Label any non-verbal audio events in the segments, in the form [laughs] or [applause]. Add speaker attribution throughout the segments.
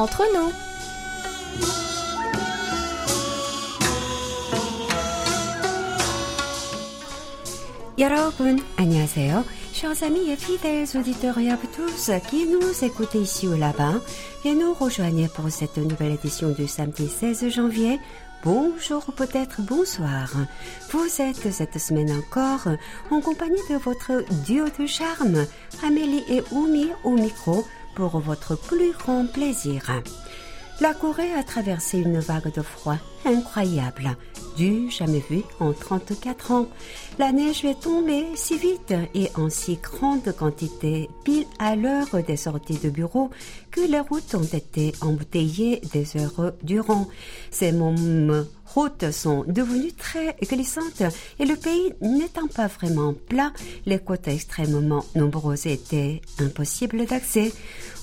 Speaker 1: entre nous.
Speaker 2: 여러분, 안녕하세요. Chers amis et fidèles auditeurs et à vous tous qui nous écoutez ici ou là-bas et nous rejoignez pour cette nouvelle édition du samedi 16 janvier. Bonjour ou peut-être bonsoir. Vous êtes cette semaine encore en compagnie de votre duo de charme, Amélie et Oumi au micro pour votre plus grand plaisir. La Corée a traversé une vague de froid incroyable, du jamais vu en 34 ans. La neige est tombée si vite et en si grande quantité, pile à l'heure des sorties de bureau, que les routes ont été embouteillées des heures durant. Ces mômes routes sont devenues très glissantes et le pays n'étant pas vraiment plat, les côtes extrêmement nombreuses étaient impossibles d'accès,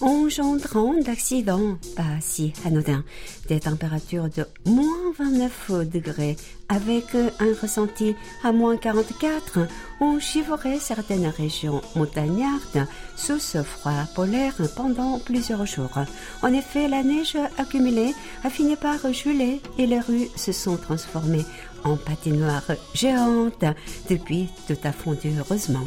Speaker 2: engendrant d'accidents pas si anodins. Des températures de moins 29 degrés avec un ressenti à moins 44 ont chivré certaines régions montagnardes sous ce froid polaire pendant plusieurs jours. En effet, la neige accumulée a fini par geler et les rues se sont transformées en patinoires géantes depuis tout a fondu heureusement.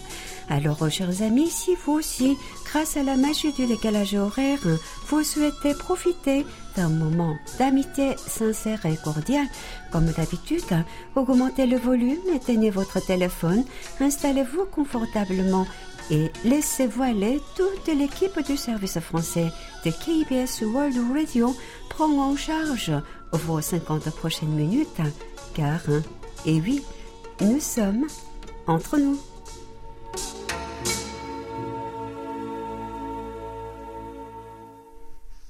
Speaker 2: Alors, chers amis, si vous aussi, grâce à la magie du décalage horaire, vous souhaitez profiter d'un moment d'amitié sincère et cordiale, comme d'habitude, augmentez le volume, éteignez votre téléphone, installez-vous confortablement et laissez-vous aller. Toute l'équipe du service français de KBS World Radio prend en charge vos 50 prochaines minutes, car, et oui, nous sommes entre nous.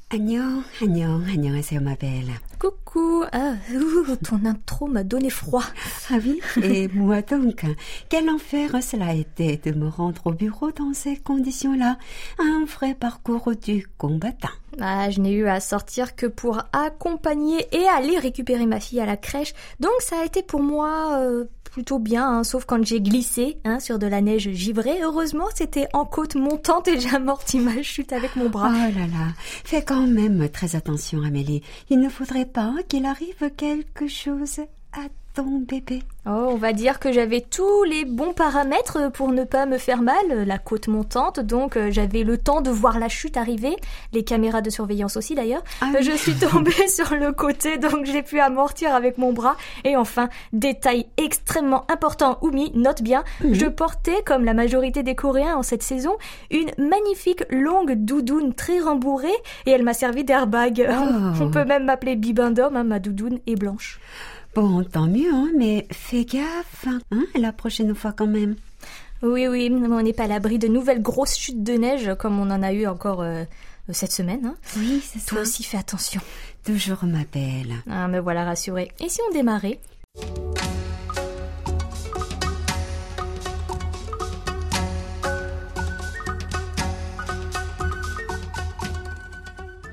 Speaker 2: Agnon, Agnon, 안녕하세요, ma belle.
Speaker 1: Coucou, ah, ouh, ton intro m'a donné froid.
Speaker 2: Ah oui, [laughs] et moi donc, quel enfer cela a été de me rendre au bureau dans ces conditions-là. Un vrai parcours du combattant.
Speaker 1: Ah, je n'ai eu à sortir que pour accompagner et aller récupérer ma fille à la crèche, donc ça a été pour moi euh, plutôt bien, hein, sauf quand j'ai glissé hein, sur de la neige givrée. Heureusement, c'était en côte montante et j'ai amorti ma chute avec mon bras.
Speaker 2: Oh là là, fais quand même très attention, Amélie. Il ne faudrait pas qu'il arrive quelque chose à ton bébé.
Speaker 1: Oh, on va dire que j'avais tous les bons paramètres pour ne pas me faire mal, la côte montante, donc euh, j'avais le temps de voir la chute arriver, les caméras de surveillance aussi d'ailleurs.
Speaker 2: Ah
Speaker 1: Euh,
Speaker 2: oui.
Speaker 1: Je suis tombée [laughs] sur le côté, donc j'ai pu amortir avec mon bras. Et enfin, détail extrêmement important, Oumi, note bien, je portais, comme la majorité des Coréens en cette saison, une magnifique longue doudoune très rembourrée, et elle m'a servi d'airbag.
Speaker 2: Oh.
Speaker 1: On peut même m'appeler Bibendum, hein, ma doudoune est blanche.
Speaker 2: Bon, tant mieux, hein, mais fais gaffe, hein, la prochaine fois quand même.
Speaker 1: Oui, oui, on n'est pas à l'abri de nouvelles grosses chutes de neige comme on en a eu encore euh, cette semaine. hein.
Speaker 2: Oui, c'est
Speaker 1: Toi
Speaker 2: ça.
Speaker 1: aussi, fais attention.
Speaker 2: Toujours ma belle.
Speaker 1: Ah, me voilà rassurée. Et si on démarrait?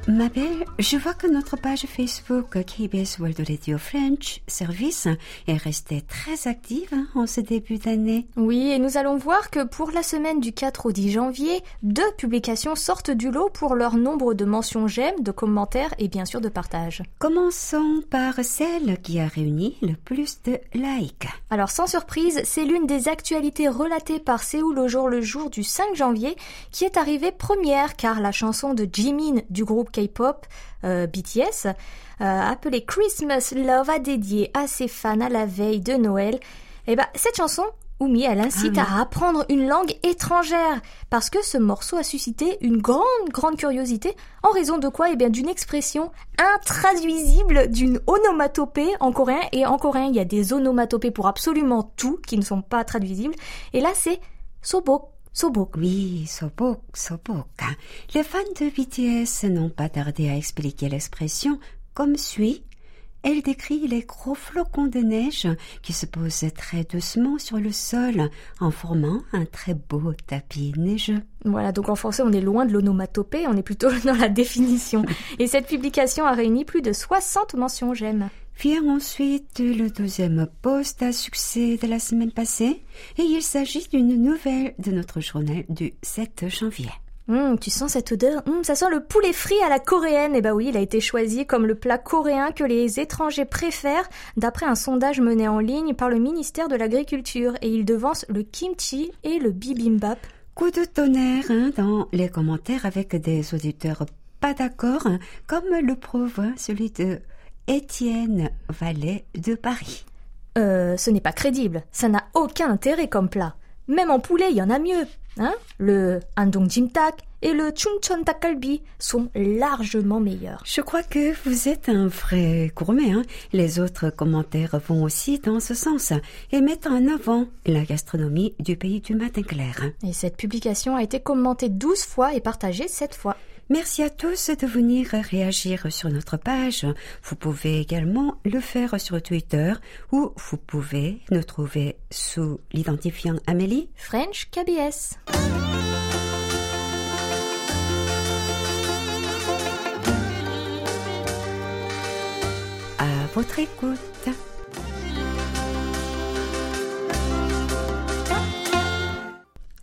Speaker 2: Ma belle, je vois que notre page Facebook KBS World Radio French Service est restée très active hein, en ce début d'année.
Speaker 1: Oui, et nous allons voir que pour la semaine du 4 au 10 janvier, deux publications sortent du lot pour leur nombre de mentions j'aime, de commentaires et bien sûr de partages.
Speaker 2: Commençons par celle qui a réuni le plus de likes.
Speaker 1: Alors sans surprise, c'est l'une des actualités relatées par Séoul au jour le jour du 5 janvier qui est arrivée première car la chanson de Jimin du groupe K-pop euh, BTS, euh, appelée Christmas Love, a dédié à ses fans à la veille de Noël. Et ben cette chanson, Oumi, elle incite
Speaker 2: Ah oui.
Speaker 1: à apprendre une langue étrangère parce que ce morceau a suscité une grande, grande curiosité en raison de quoi? Eh bien d'une expression intraduisible d'une onomatopée en coréen et en coréen il y a des onomatopées pour absolument tout qui ne sont pas traduisibles et là c'est sobok, sobok.
Speaker 2: Oui, Sobok, Sobok. Les fans de BTS n'ont pas tardé à expliquer l'expression comme suit. Elle décrit les gros flocons de neige qui se posent très doucement sur le sol en formant un très beau tapis neigeux.
Speaker 1: Voilà, donc en français, on est loin de l'onomatopée, on est plutôt [laughs] dans la définition. Et cette publication a réuni plus de 60 mentions j'aime.
Speaker 2: Vient ensuite le deuxième post à succès de la semaine passée et il s'agit d'une nouvelle de notre journal du 7 janvier.
Speaker 1: Hum, tu sens cette odeur? Hum, Ça sent le poulet frit à la coréenne. Et eh bah ben oui, il a été choisi comme le plat coréen que les étrangers préfèrent d'après un sondage mené en ligne par le ministère de l'Agriculture. Et il devance le kimchi et le bibimbap.
Speaker 2: Coup de tonnerre hein, dans les commentaires avec des auditeurs pas d'accord, hein, comme le prouve celui de Étienne Vallet de Paris.
Speaker 1: Euh, ce n'est pas crédible. Ça n'a aucun intérêt comme plat. Même en poulet, il y en a mieux. Hein? Le andong jimtak et le chungcheon takalbi sont largement meilleurs.
Speaker 2: Je crois que vous êtes un vrai gourmet. Hein? Les autres commentaires vont aussi dans ce sens et mettent en avant la gastronomie du pays du matin clair.
Speaker 1: Et cette publication a été commentée 12 fois et partagée 7 fois.
Speaker 2: Merci à tous de venir réagir sur notre page. Vous pouvez également le faire sur Twitter ou vous pouvez nous trouver sous l'identifiant Amélie
Speaker 1: French KBS.
Speaker 2: À votre écoute.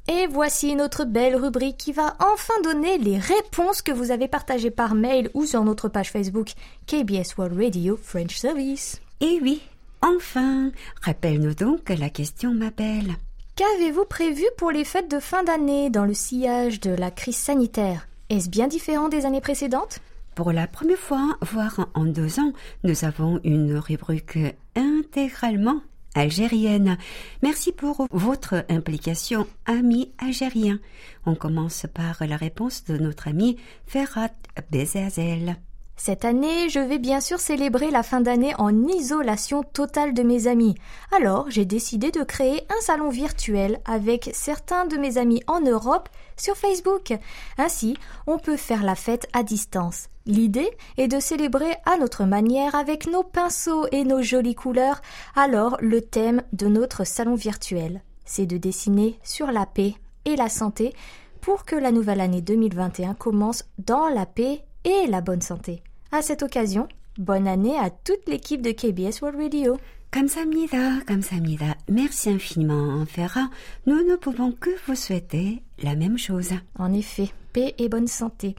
Speaker 1: Et voici notre belle rubrique qui va enfin donner les réponses que vous avez partagées par mail ou sur notre page Facebook KBS World Radio French Service.
Speaker 2: Et oui, enfin, rappelle-nous donc la question, ma belle.
Speaker 1: Qu'avez-vous prévu pour les fêtes de fin d'année dans le sillage de la crise sanitaire? Est-ce bien différent des années précédentes?
Speaker 2: Pour la première fois, voire en deux ans, nous avons une rubrique intégralement algérienne. Merci pour votre implication, amis algériens. On commence par la réponse de notre ami Ferhat Bezazel.
Speaker 1: Cette année, je vais bien sûr célébrer la fin d'année en isolation totale de mes amis. Alors, j'ai décidé de créer un salon virtuel avec certains de mes amis en Europe sur Facebook. Ainsi, on peut faire la fête à distance. L'idée est de célébrer à notre manière avec nos pinceaux et nos jolies couleurs. Alors, le thème de notre salon virtuel, c'est de dessiner sur la paix et la santé pour que la nouvelle année 2021 commence dans la paix et la bonne santé. À cette occasion, bonne année à toute l'équipe de KBS World Radio.
Speaker 2: 감사합니다. 감사합니다. Merci infiniment, Ferra. Nous ne pouvons que vous souhaiter la même chose.
Speaker 1: En effet, paix et bonne santé.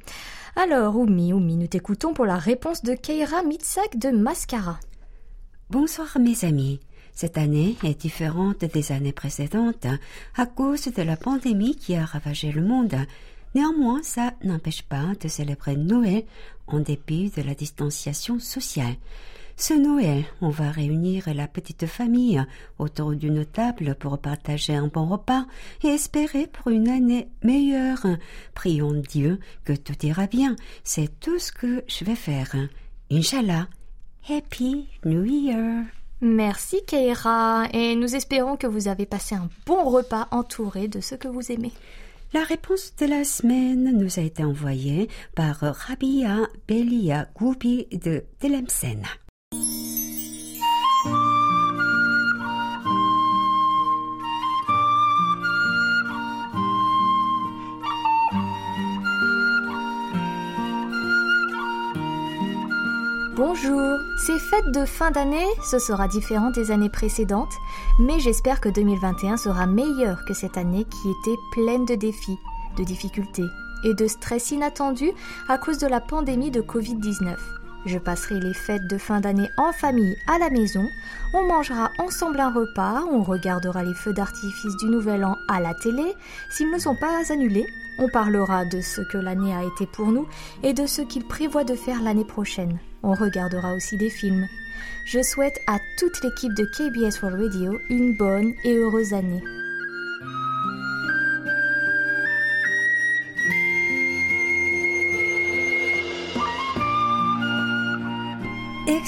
Speaker 1: Alors, Oumi, Oumi, nous t'écoutons pour la réponse de Keira Mitsak de Mascara.
Speaker 2: Bonsoir, mes amis. Cette année est différente des années précédentes à cause de la pandémie qui a ravagé le monde. Néanmoins, ça n'empêche pas de célébrer Noël en dépit de la distanciation sociale. Ce Noël, on va réunir la petite famille autour d'une table pour partager un bon repas et espérer pour une année meilleure. Prions Dieu que tout ira bien. C'est tout ce que je vais faire. Inch'Allah. Happy New Year.
Speaker 1: Merci Keira et nous espérons que vous avez passé un bon repas entouré de ce que vous aimez.
Speaker 2: La réponse de la semaine nous a été envoyée par Rabia Belia Goubi de Tlemcen.
Speaker 1: Bonjour, ces fêtes de fin d'année, ce sera différent des années précédentes, mais j'espère que 2021 sera meilleur que cette année qui était pleine de défis, de difficultés et de stress inattendus à cause de la pandémie de Covid-19. Je passerai les fêtes de fin d'année en famille à la maison, on mangera ensemble un repas, on regardera les feux d'artifice du Nouvel An à la télé, s'ils ne sont pas annulés, on parlera de ce que l'année a été pour nous et de ce qu'il prévoit de faire l'année prochaine. On regardera aussi des films. Je souhaite à toute l'équipe de KBS World Radio une bonne et heureuse année.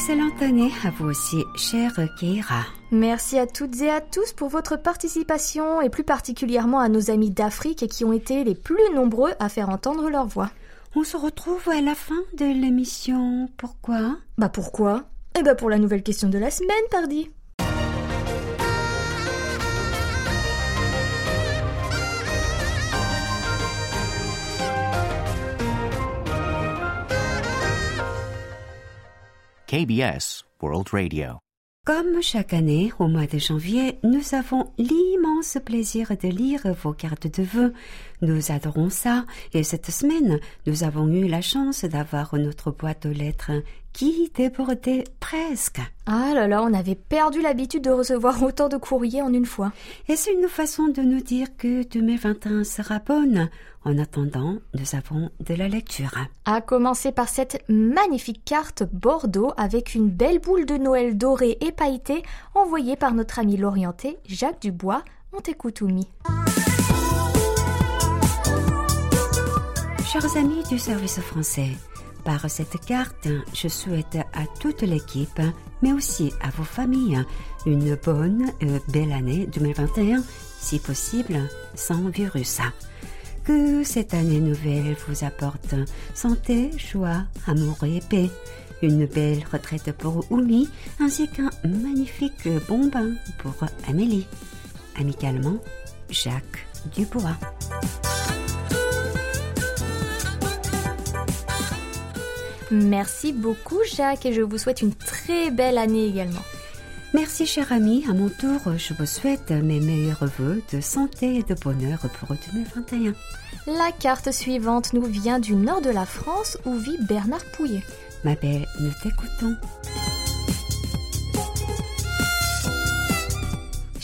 Speaker 2: Excellente année à vous aussi, chère Keira.
Speaker 1: Merci à toutes et à tous pour votre participation et plus particulièrement à nos amis d'Afrique qui ont été les plus nombreux à faire entendre leur voix.
Speaker 2: On se retrouve à la fin de l'émission. Pourquoi?
Speaker 1: Bah pourquoi? Eh bah pour la nouvelle question de la semaine, pardi.
Speaker 3: KBS World Radio.
Speaker 2: Comme chaque année, au mois de janvier, nous avons l'immense plaisir de lire vos cartes de vœux. Nous adorons ça et cette semaine, nous avons eu la chance d'avoir notre boîte aux lettres qui débordait presque?
Speaker 1: Ah là là, on avait perdu l'habitude de recevoir [laughs] autant de courriers en une fois.
Speaker 2: Et c'est une façon de nous dire que 2021 sera bonne? En attendant, nous avons de la lecture.
Speaker 1: À commencer par cette magnifique carte Bordeaux avec une belle boule de Noël dorée et pailletée envoyée par notre ami l'orienté Jacques Dubois. On t'écoute, Oumi.
Speaker 2: Chers amis du service français, par cette carte, je souhaite à toute l'équipe, mais aussi à vos familles, une bonne, euh, belle année 2021, si possible, sans virus. Que cette année nouvelle vous apporte santé, joie, amour et paix. Une belle retraite pour Oumi, ainsi qu'un magnifique bon bain pour Amélie. Amicalement, Jacques Dubois.
Speaker 1: Merci beaucoup Jacques et je vous souhaite une très belle année également.
Speaker 2: Merci cher ami, à mon tour, je vous souhaite mes meilleurs voeux de santé et de bonheur pour 2021.
Speaker 1: La carte suivante nous vient du nord de la France où vit Bernard Pouillet.
Speaker 2: Ma belle, nous t'écoutons.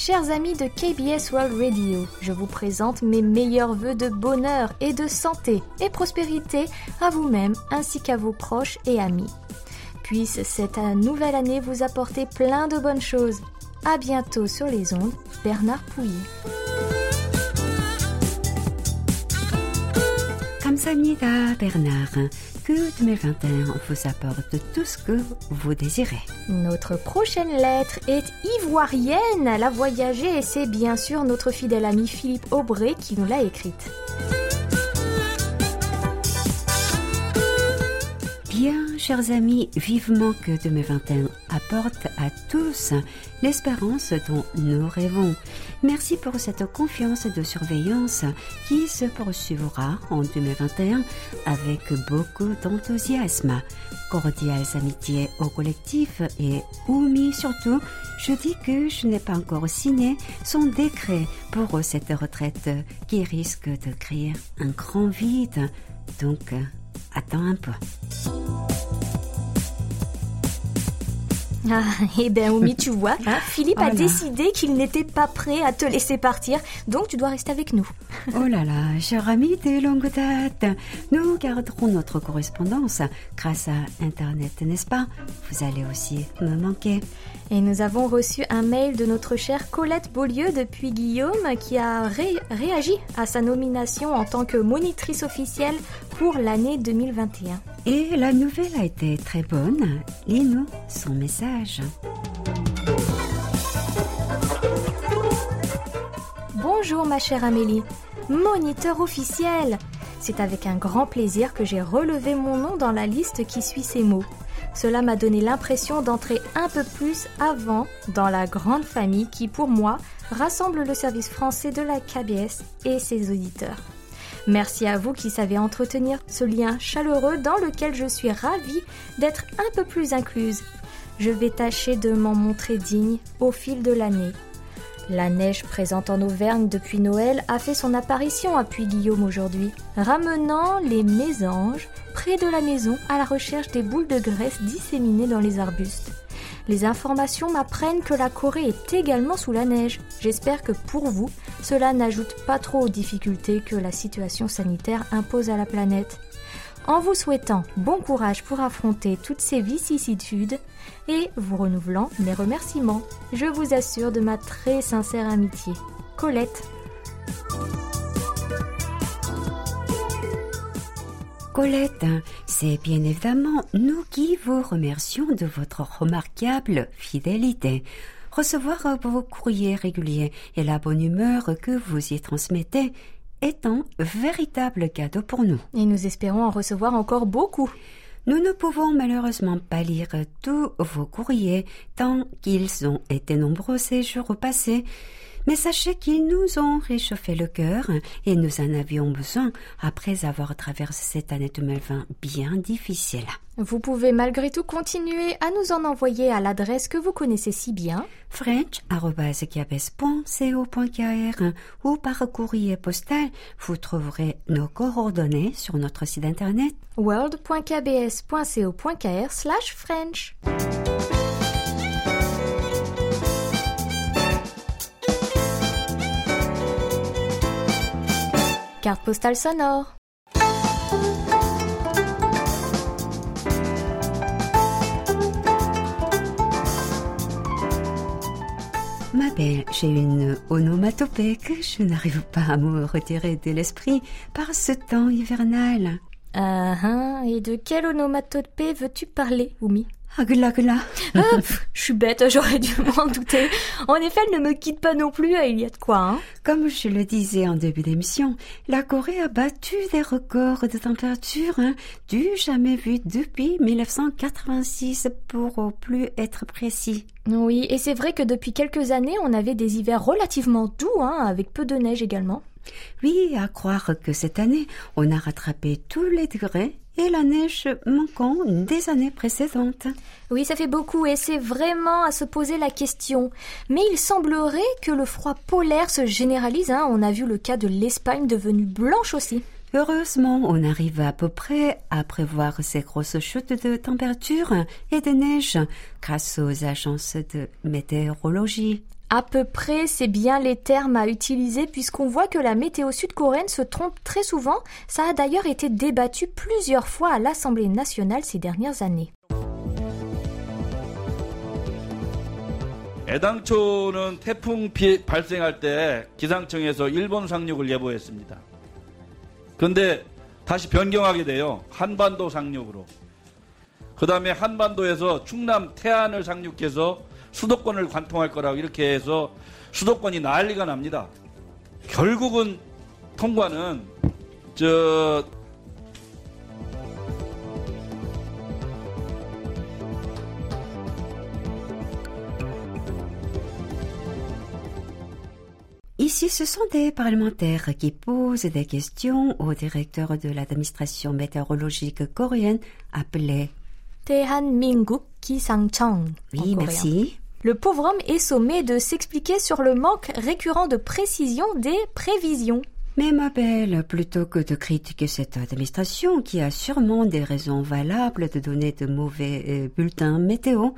Speaker 1: Chers amis de KBS World Radio, je vous présente mes meilleurs voeux de bonheur et de santé et prospérité à vous-même ainsi qu'à vos proches et amis. Puisse cette nouvelle année vous apporter plein de bonnes choses. À bientôt sur les ondes, Bernard Pouillet.
Speaker 2: 감사합니다, Bernard. Que 2021 vous apporte tout ce que vous désirez.
Speaker 1: Notre prochaine lettre est ivoirienne. Elle a voyagé et c'est bien sûr notre fidèle ami Philippe Aubray qui nous l'a écrite.
Speaker 2: Chers amis, vivement que 2021 apporte à tous l'espérance dont nous rêvons. Merci pour cette confiance de surveillance qui se poursuivra en 2021 avec beaucoup d'enthousiasme. Cordiales amitiés au collectif et Oumi surtout, je dis que je n'ai pas encore signé son décret pour cette retraite qui risque de créer un grand vide. Donc, attends un peu. [laughs]
Speaker 1: Ah, eh ben Oumi, tu vois, hein, Philippe a décidé qu'il n'était pas prêt à te laisser partir, donc tu dois rester avec nous. [laughs]
Speaker 2: oh là là, cher ami de longue date, nous garderons notre correspondance grâce à Internet, n'est-ce pas? Vous allez aussi me manquer.
Speaker 1: Et nous avons reçu un mail de notre chère Colette Beaulieu depuis Guillaume qui a réagi à sa nomination en tant que monitrice officielle pour l'année 2021.
Speaker 2: Et la nouvelle a été très bonne. Lis-nous son message.
Speaker 1: Bonjour ma chère Amélie, moniteur officiel. C'est avec un grand plaisir que j'ai relevé mon nom dans la liste qui suit ces mots. Cela m'a donné l'impression d'entrer un peu plus avant dans la grande famille qui, pour moi, rassemble le service français de la KBS et ses auditeurs. Merci à vous qui savez entretenir ce lien chaleureux dans lequel je suis ravie d'être un peu plus incluse. Je vais tâcher de m'en montrer digne au fil de l'année. La neige présente en Auvergne depuis Noël a fait son apparition à Puy-Guillaume aujourd'hui, ramenant les mésanges près de la maison à la recherche des boules de graisse disséminées dans les arbustes. Les informations m'apprennent que la Corée est également sous la neige. J'espère que pour vous, cela n'ajoute pas trop aux difficultés que la situation sanitaire impose à la planète. En vous souhaitant bon courage pour affronter toutes ces vicissitudes et vous renouvelant mes remerciements, je vous assure de ma très sincère amitié. Colette.
Speaker 2: Colette, c'est bien évidemment nous qui vous remercions de votre remarquable fidélité. Recevoir vos courriers réguliers et la bonne humeur que vous y transmettez est un véritable cadeau pour nous.
Speaker 1: Et nous espérons en recevoir encore beaucoup.
Speaker 2: Nous ne pouvons malheureusement pas lire tous vos courriers tant qu'ils ont été nombreux ces jours passés, Mais sachez qu'ils nous ont réchauffé le cœur et nous en avions besoin après avoir traversé cette année 2020 bien difficile.
Speaker 1: Vous pouvez malgré tout continuer à nous en envoyer à l'adresse que vous connaissez si bien
Speaker 2: french.kiabes.co.kr ou par courrier postal. Vous trouverez nos coordonnées sur notre site internet
Speaker 1: world.kbs.co.kr slash French. Carte postale sonore.
Speaker 2: Ma belle, j'ai une onomatopée que je n'arrive pas à me retirer de l'esprit par ce temps hivernal.
Speaker 1: Ah, ah, et de quelle onomatopée veux-tu parler, Oumi?
Speaker 2: Agla gla.
Speaker 1: Ah, je suis bête, [laughs] j'aurais dû m'en douter. En effet, elle ne me quitte pas non plus, il y a de quoi, hein.
Speaker 2: Comme je le disais en début d'émission, la Corée a battu des records de température hein, du jamais vu depuis 1986 pour au plus être précis.
Speaker 1: Oui, et c'est vrai que depuis quelques années, on avait des hivers relativement doux, hein, avec peu de neige également.
Speaker 2: Oui, à croire que cette année, on a rattrapé tous les degrés et la neige manquant des années précédentes.
Speaker 1: Oui, ça fait beaucoup et c'est vraiment à se poser la question. Mais il semblerait que le froid polaire se généralise. Hein. On a vu le cas de l'Espagne devenue blanche aussi.
Speaker 2: Heureusement, on arrive à peu près à prévoir ces grosses chutes de température et de neige grâce aux agences de météorologie.
Speaker 1: À peu près, c'est bien les termes à utiliser puisqu'on voit que la météo sud-coréenne se trompe très souvent. Ça a d'ailleurs été débattu plusieurs fois à l'Assemblée nationale ces dernières années.
Speaker 3: 애당초는 태풍 피 발생할 때 기상청에서 일본 상륙을 예보했습니다. 그런데 다시 변경하게 돼요. 한반도 상륙으로. 그 다음에 한반도에서 충남 태안을 상륙해서 수도권을 관통할 거라고 이렇게 해서 수도권이 난리가 납니다. 결국은 통과는 저
Speaker 2: Ici, ce sont des parlementaires qui posent des questions au directeur de l'administration météorologique coréenne appelé
Speaker 1: 대한민국 기상청.
Speaker 2: Oui, merci.
Speaker 1: Le pauvre homme est sommé de s'expliquer sur le manque récurrent de précision des prévisions.
Speaker 2: Mais ma belle, plutôt que de critiquer cette administration qui a sûrement des raisons valables de donner de mauvais euh, bulletins météo,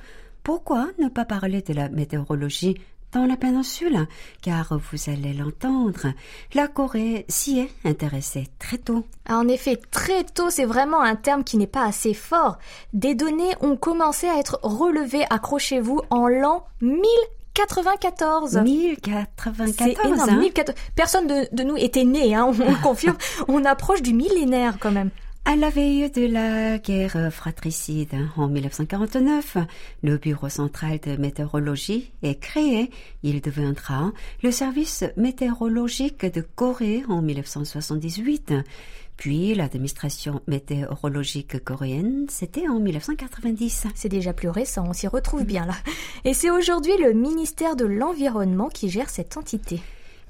Speaker 2: pourquoi ne pas parler de la météorologie dans la péninsule, car vous allez l'entendre, la Corée s'y est intéressée très tôt.
Speaker 1: Ah, en effet, très tôt, c'est vraiment un terme qui n'est pas assez fort. Des données ont commencé à être relevées, accrochez-vous, en l'an 1094.
Speaker 2: 1094.
Speaker 1: C'est énorme.
Speaker 2: hein.
Speaker 1: 1014. Personne de, de nous était né, hein, on, on confirme. [laughs] on approche du millénaire quand même.
Speaker 2: À la veille de la guerre fratricide en 1949, le Bureau central de météorologie est créé. Il deviendra le service météorologique de Corée en 1978. Puis l'administration météorologique coréenne, c'était en 1990.
Speaker 1: C'est déjà plus récent, on s'y retrouve bien là. Et c'est aujourd'hui le ministère de l'Environnement qui gère cette entité.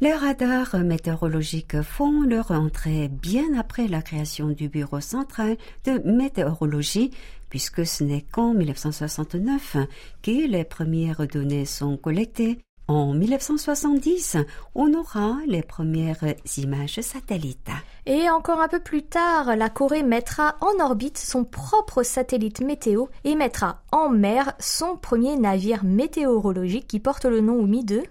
Speaker 2: Les radars météorologiques font leur entrée bien après la création du Bureau central de météorologie, puisque ce n'est qu'en 1969 que les premières données sont collectées. En 1970, on aura les premières images satellites.
Speaker 1: Et encore un peu plus tard, la Corée mettra en orbite son propre satellite météo et mettra en mer son premier navire météorologique qui porte le nom omis de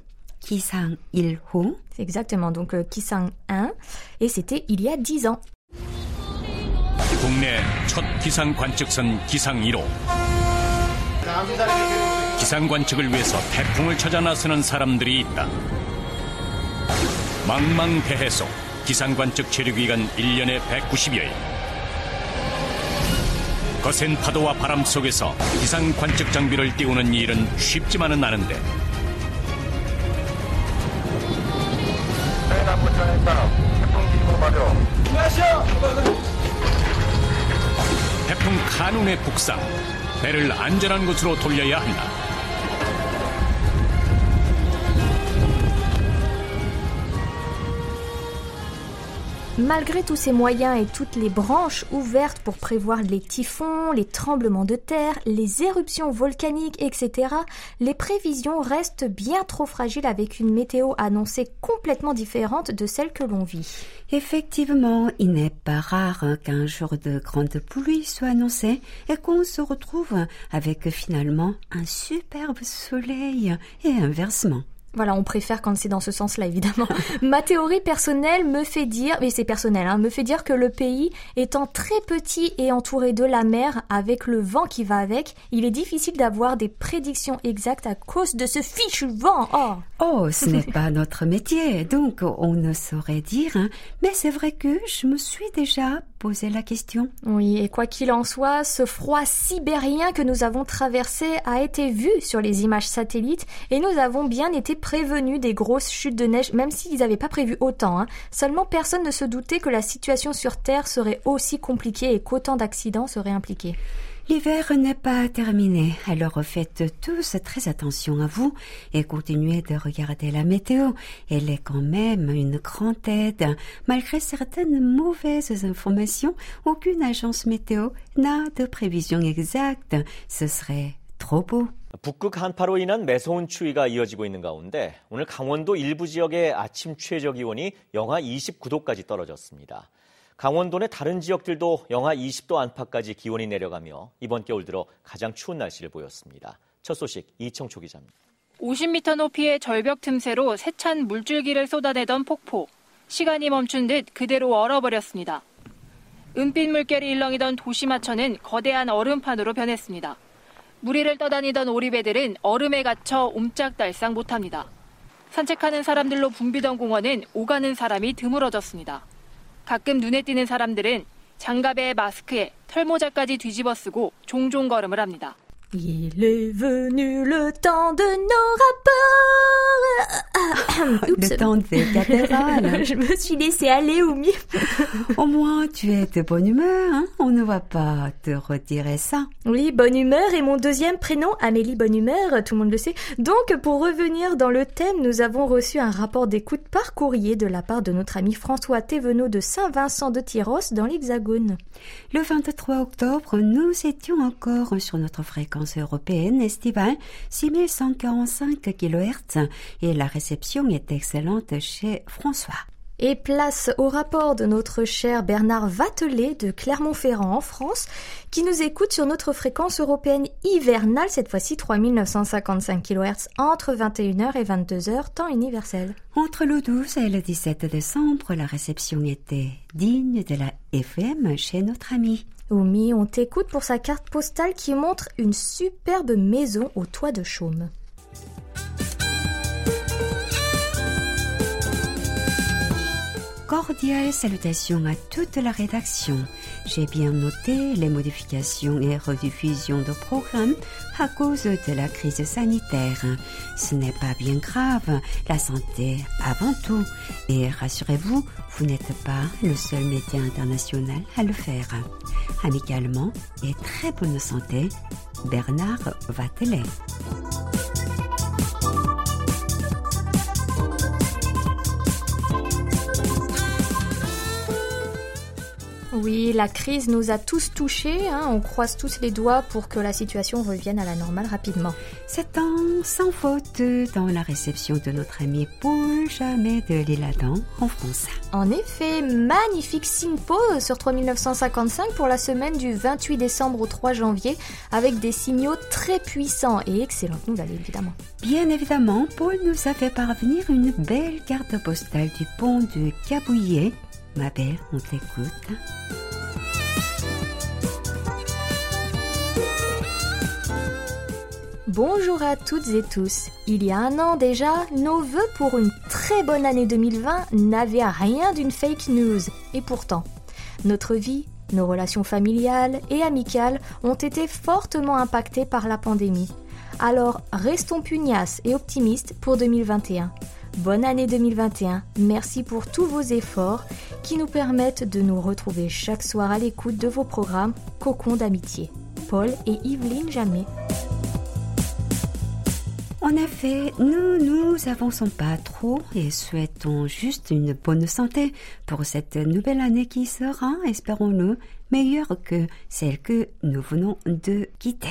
Speaker 2: 기상 1호
Speaker 1: C'est exactement, donc euh, Kisang 1. Et c'était il y a 10 ans.
Speaker 4: 국내 첫 기상 관측선 기상 1호. 기상 관측을 위해서 태풍을 찾아 나서는 사람들이 있다. 망망대해 속 기상 관측 체류 기간 1년에 190여일. 거센 파도와 바람 속에서 기상 관측 장비를 띄우는 일은 쉽지만은 않은데 태풍 태풍 카눈의 북상. 배를 안전한 곳으로 돌려야 한다.
Speaker 1: Malgré tous ces moyens et toutes les branches ouvertes pour prévoir les typhons, les tremblements de terre, les éruptions volcaniques, etc., les prévisions restent bien trop fragiles avec une météo annoncée complètement différente de celle que l'on vit.
Speaker 2: Effectivement, il n'est pas rare qu'un jour de grande pluie soit annoncé et qu'on se retrouve avec finalement un superbe soleil et inversement.
Speaker 1: Voilà, on préfère quand c'est dans ce sens-là, évidemment. [laughs] Ma théorie personnelle me fait dire, mais c'est personnel, hein, me fait dire que le pays étant très petit et entouré de la mer, avec le vent qui va avec, il est difficile d'avoir des prédictions exactes à cause de ce fichu vent. Oh,
Speaker 2: oh ce [laughs] n'est pas notre métier, donc on ne saurait dire, hein. mais c'est vrai que je me suis déjà
Speaker 1: Oui, et quoi qu'il en soit, ce froid sibérien que nous avons traversé a été vu sur les images satellites et nous avons bien été prévenus des grosses chutes de neige, même s'ils n'avaient pas prévu autant. Hein. Seulement personne ne se doutait que la situation sur Terre serait aussi compliquée et qu'autant d'accidents seraient impliqués.
Speaker 2: L'hiver n'est pas terminé, alors faites tous très attention à vous et continuez de regarder la météo. Elle est quand même une grande aide. Malgré certaines mauvaises informations, aucune agence météo n'a de prévision exacte. Ce serait trop beau.
Speaker 5: 북극 한파로 인한 매서운 추위가 이어지고 있는 가운데 오늘 강원도 일부 지역의 아침 최저 기온이 영하 29도까지 떨어졌습니다. 강원도 내 다른 지역들도 영하 20도 안팎까지 기온이 내려가며 이번 겨울 들어 가장 추운 날씨를 보였습니다. 첫 소식 이청초 기자입니다.
Speaker 6: 50m 높이의 절벽 틈새로 세찬 물줄기를 쏟아내던 폭포. 시간이 멈춘 듯 그대로 얼어버렸습니다. 은빛 물결이 일렁이던 도시마천은 거대한 얼음판으로 변했습니다. 무리를 떠다니던 오리배들은 얼음에 갇혀 옴짝달싹 못합니다. 산책하는 사람들로 붐비던 공원은 오가는 사람이 드물어졌습니다. 가끔 눈에 띄는 사람들은 장갑에 마스크에 털모자까지 뒤집어 쓰고 종종 걸음을 합니다.
Speaker 1: Il est venu le temps de nos rapports. [coughs]
Speaker 2: le temps des cathédrales. [laughs]
Speaker 1: Je me suis laissé aller au mieux. [laughs]
Speaker 2: au moins, tu es de bonne humeur. Hein On ne va pas te retirer ça.
Speaker 1: Oui, bonne humeur et mon deuxième prénom, Amélie Bonne Humeur, tout le monde le sait. Donc, pour revenir dans le thème, nous avons reçu un rapport d'écoute par courrier de la part de notre ami François Thévenot de Saint-Vincent de Tyros dans l'Hexagone.
Speaker 2: Le 23 octobre, nous étions encore sur notre fréquence européenne estivale 6145 kHz et la réception est excellente chez François.
Speaker 1: Et place au rapport de notre cher Bernard Vatelet de Clermont-Ferrand en France, qui nous écoute sur notre fréquence européenne hivernale, cette fois-ci 3955 kHz, entre 21h et 22h, temps universel.
Speaker 2: Entre le 12 et le 17 décembre, la réception était digne de la FM chez notre ami.
Speaker 1: Oumi, on t'écoute pour sa carte postale qui montre une superbe maison au toit de chaume.
Speaker 2: Cordiales salutations à toute la rédaction. J'ai bien noté les modifications et rediffusions de programmes à cause de la crise sanitaire. Ce n'est pas bien grave, la santé avant tout. Et rassurez-vous, vous n'êtes pas le seul média international à le faire. Amicalement et très bonne santé, Bernard Vatelet.
Speaker 1: Oui, la crise nous a tous touchés. Hein. On croise tous les doigts pour que la situation revienne à la normale rapidement.
Speaker 2: C'est un sans faute dans la réception de notre ami Paul Jamais de l'île Adam en France.
Speaker 1: En effet, magnifique SINPO sur 3955 pour la semaine du 28 décembre au 3 janvier avec des signaux très puissants et excellentes nouvelles évidemment.
Speaker 2: Bien évidemment, Paul nous a fait parvenir une belle carte postale du pont de Cabouillet Ma belle, on t'écoute.
Speaker 1: Bonjour à toutes et tous. Il y a un an déjà, nos voeux pour une très bonne année 2020 n'avaient rien d'une fake news. Et pourtant, notre vie, nos relations familiales et amicales ont été fortement impactées par la pandémie. Alors, restons pugnaces et optimistes pour 2021. Bonne année 2021. Merci pour tous vos efforts qui nous permettent de nous retrouver chaque soir à l'écoute de vos programmes Cocon d'amitié. Paul et Yveline Jamais.
Speaker 2: En effet, nous nous avançons pas trop et souhaitons juste une bonne santé pour cette nouvelle année qui sera, espérons-le, meilleure que celle que nous venons de quitter.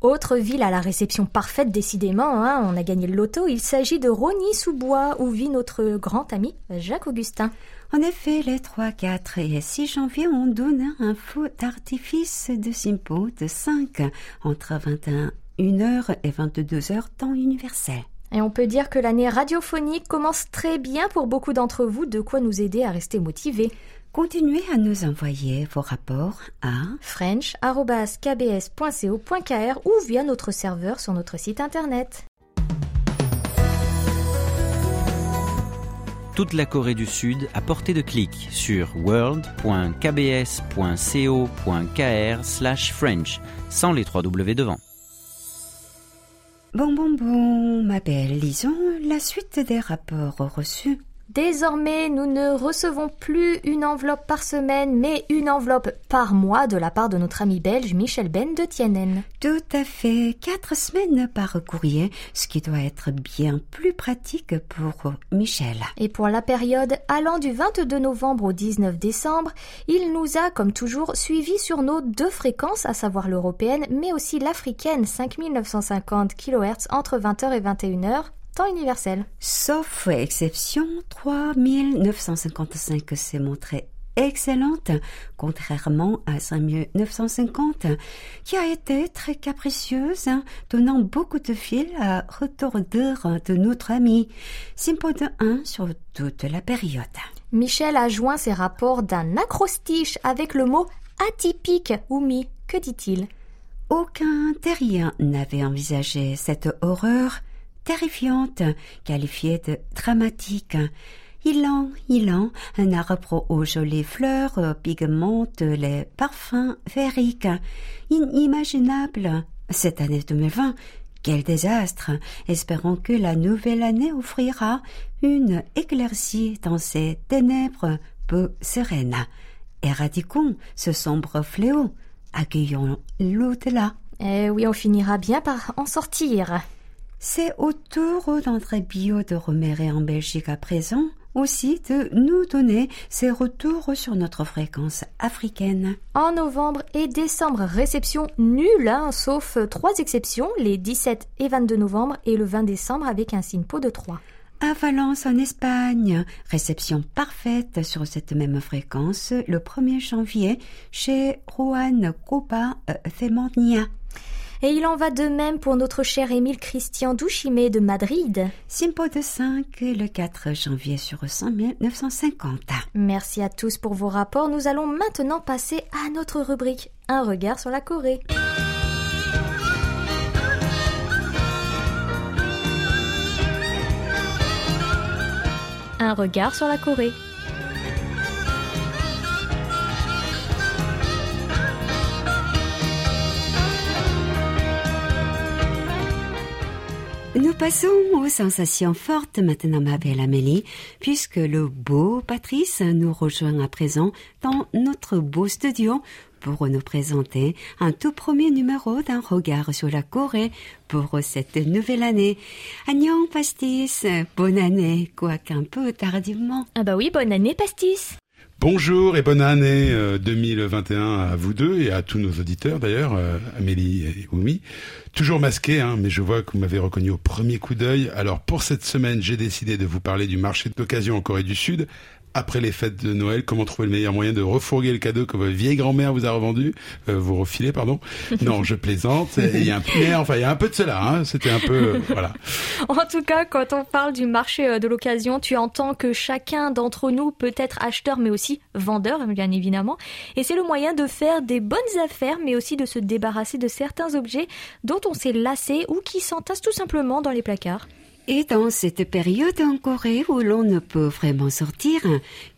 Speaker 1: Autre ville à la réception parfaite, décidément, hein, on a gagné le loto, il s'agit de Rogny-sous-Bois, où vit notre grand ami Jacques Augustin.
Speaker 2: En effet, les 3, 4 et 6 janvier, on donné un feu d'artifice de Simpo de 5 entre 21 1h et 22h temps universel.
Speaker 1: Et on peut dire que l'année radiophonique commence très bien pour beaucoup d'entre vous, de quoi nous aider à rester motivés.
Speaker 2: Continuez à nous envoyer vos rapports à
Speaker 1: french.kbs.co.kr ou via notre serveur sur notre site internet.
Speaker 7: Toute la Corée du Sud à portée de clic sur world.kbs.co.kr/french sans les trois W devant.
Speaker 2: Bon, bon, bon, ma belle, lisons la suite des rapports reçus.
Speaker 1: Désormais, nous ne recevons plus une enveloppe par semaine, mais une enveloppe par mois de la part de notre ami belge Michel Ben de Tienen.
Speaker 2: Tout à fait, quatre semaines par courrier, ce qui doit être bien plus pratique pour Michel.
Speaker 1: Et pour la période allant du 22 novembre au 19 décembre, il nous a, comme toujours, suivis sur nos deux fréquences, à savoir l'européenne, mais aussi l'africaine, 5950 kHz entre 20h et 21h, universel.
Speaker 2: Sauf exception, 3955 s'est montré excellente, contrairement à 5950, qui a été très capricieuse, hein, donnant beaucoup de fil à retordeur de notre ami, Simpo de 1 sur toute la période.
Speaker 1: Michel a joint ses rapports d'un acrostiche avec le mot atypique ou mi. Que dit-il?
Speaker 2: Aucun terrien n'avait envisagé cette horreur terrifiante, qualifiée de dramatique. Ilan, ilan, un arbre aux jolies fleurs pigmente les parfums féeriques. Inimaginable. Cette année 2020, quel désastre. Espérons que la nouvelle année offrira une éclaircie dans ces ténèbres peu sereines. Éradiquons ce sombre fléau. Accueillons l'au-delà.
Speaker 1: Eh oui, on finira bien par en sortir.
Speaker 2: C'est au tour d'André Bio de remérer en Belgique à présent aussi de nous donner ses retours sur notre fréquence africaine.
Speaker 1: En novembre et décembre, réception nulle, hein, sauf trois exceptions, les 17 et 22 novembre et le 20 décembre avec un signe pot de 3.
Speaker 2: À Valence en Espagne, réception parfaite sur cette même fréquence le 1er janvier chez Juan Copa euh,
Speaker 1: et il en va de même pour notre cher Émile Christian Douchimé de Madrid.
Speaker 2: Simpo de 5 le 4 janvier sur 100 950.
Speaker 1: Merci à tous pour vos rapports. Nous allons maintenant passer à notre rubrique Un regard sur la Corée. Un regard sur la Corée.
Speaker 2: Nous passons aux sensations fortes maintenant, ma belle Amélie, puisque le beau Patrice nous rejoint à présent dans notre beau studio pour nous présenter un tout premier numéro d'un regard sur la Corée pour cette nouvelle année. Agnon Pastis, bonne année, quoiqu'un peu tardivement.
Speaker 1: Ah bah oui, bonne année Pastis.
Speaker 8: Bonjour et bonne année 2021 euh, à vous deux et à tous nos auditeurs d'ailleurs, euh, Amélie et Oumi. Toujours masqué, hein, mais je vois que vous m'avez reconnu au premier coup d'œil. Alors pour cette semaine, j'ai décidé de vous parler du marché d'occasion en Corée du Sud après les fêtes de Noël, comment trouver le meilleur moyen de refourguer le cadeau que votre vieille grand-mère vous a revendu, euh, vous refilez, pardon. [laughs] Non, je plaisante. Il y a un peu, enfin, il y a un peu de cela. Hein. C'était un peu, euh, voilà. [laughs]
Speaker 1: En tout cas, quand on parle du marché euh, de l'occasion, tu entends que chacun d'entre nous peut être acheteur, mais aussi vendeur, bien évidemment. Et c'est le moyen de faire des bonnes affaires, mais aussi de se débarrasser de certains objets dont on s'est lassé ou qui s'entassent tout simplement dans les placards.
Speaker 2: Et dans cette période en Corée où l'on ne peut vraiment sortir,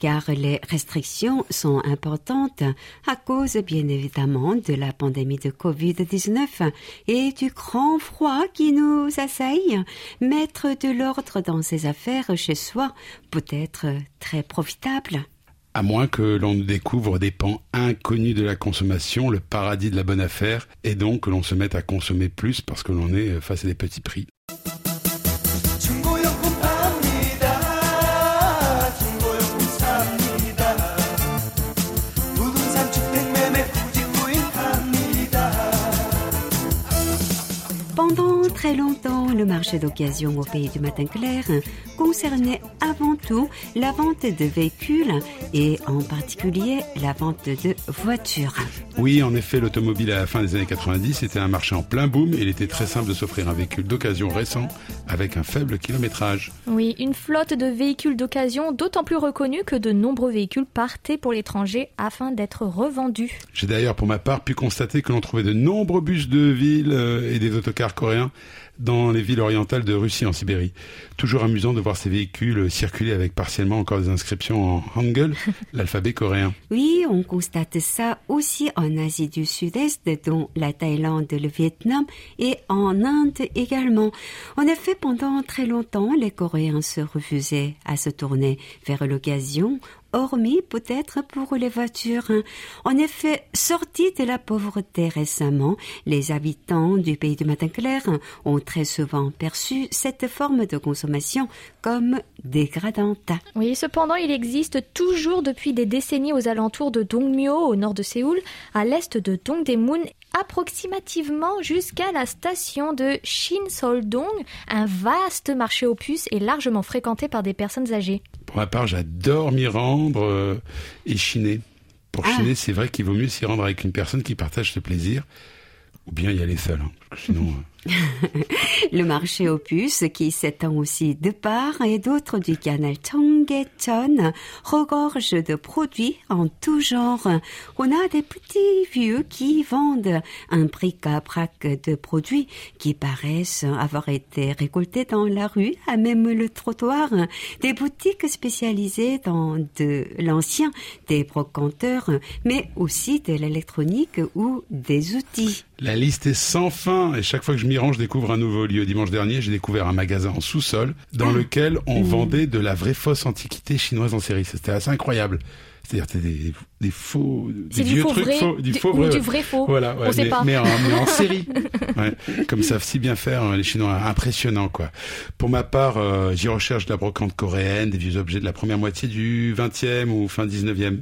Speaker 2: car les restrictions sont importantes à cause bien évidemment de la pandémie de Covid-19 et du grand froid qui nous assaille, mettre de l'ordre dans ses affaires chez soi peut être très profitable.
Speaker 8: À moins que l'on découvre des pans inconnus de la consommation, le paradis de la bonne affaire, et donc que l'on se mette à consommer plus parce que l'on est face à des petits prix.
Speaker 2: Très longtemps, le marché d'occasion au pays du matin clair concernait avant tout la vente de véhicules et en particulier la vente de voitures.
Speaker 8: Oui, en effet, l'automobile à la fin des années 90 était un marché en plein boom et il était très simple de s'offrir un véhicule d'occasion récent avec un faible kilométrage.
Speaker 1: Oui, une flotte de véhicules d'occasion d'autant plus reconnue que de nombreux véhicules partaient pour l'étranger afin d'être revendus.
Speaker 8: J'ai d'ailleurs pour ma part pu constater que l'on trouvait de nombreux bus de ville euh, et des autocars coréens dans les villes orientales de Russie en Sibérie. Toujours amusant de voir ces véhicules circuler avec partiellement encore des inscriptions en Hangul, [laughs] l'alphabet coréen.
Speaker 2: Oui, on constate ça aussi en Asie du Sud-Est, dont la Thaïlande, le Vietnam et en Inde également. En effet, pendant très longtemps, les Coréens se refusaient à se tourner vers l'occasion hormis peut-être pour les voitures. En effet, sortis de la pauvreté récemment, les habitants du pays du matin clair ont très souvent perçu cette forme de consommation comme dégradante.
Speaker 1: Oui, cependant, il existe toujours depuis des décennies aux alentours de Dongmyo, au nord de Séoul, à l'est de Dongdaemun approximativement jusqu'à la station de Shin-Seoldong, un vaste marché aux puces et largement fréquenté par des personnes âgées.
Speaker 8: Pour ma part, j'adore m'y rendre euh, et chiner. Pour
Speaker 2: Ah.
Speaker 8: chiner, c'est vrai qu'il vaut mieux s'y rendre avec une personne qui partage ce plaisir, ou bien y aller seul. hein, parce que sinon, [laughs] [laughs]
Speaker 2: Le marché puces, qui s'étend aussi de part et d'autre du canal Cheonggyecheon, regorge de produits en tout genre. On a des petits vieux qui vendent un bric-à-brac de produits qui paraissent avoir été récoltés dans la rue, à même le trottoir. Des boutiques spécialisées dans de l'ancien, des brocanteurs, mais aussi de l'électronique ou des outils.
Speaker 8: La liste est sans fin et chaque fois que je rends, je découvre un nouveau lieu. Dimanche dernier, j'ai découvert un magasin en sous-sol dans lequel on vendait de la vraie fausse antiquité chinoise en série. C'était assez incroyable. C'est-à-dire c'était des, des faux, des vieux
Speaker 1: faux
Speaker 8: trucs
Speaker 1: vrai,
Speaker 8: faux, du
Speaker 1: du-
Speaker 8: faux vrai.
Speaker 1: du vrai faux.
Speaker 8: Voilà, ouais,
Speaker 1: On sait
Speaker 8: mais,
Speaker 1: pas.
Speaker 8: mais en, mais en [laughs] série. Ouais, comme savent si bien faire euh, les Chinois, impressionnant quoi. Pour ma part, euh, j'y recherche de la brocante coréenne, des vieux objets de la première moitié du 20e ou fin 19e.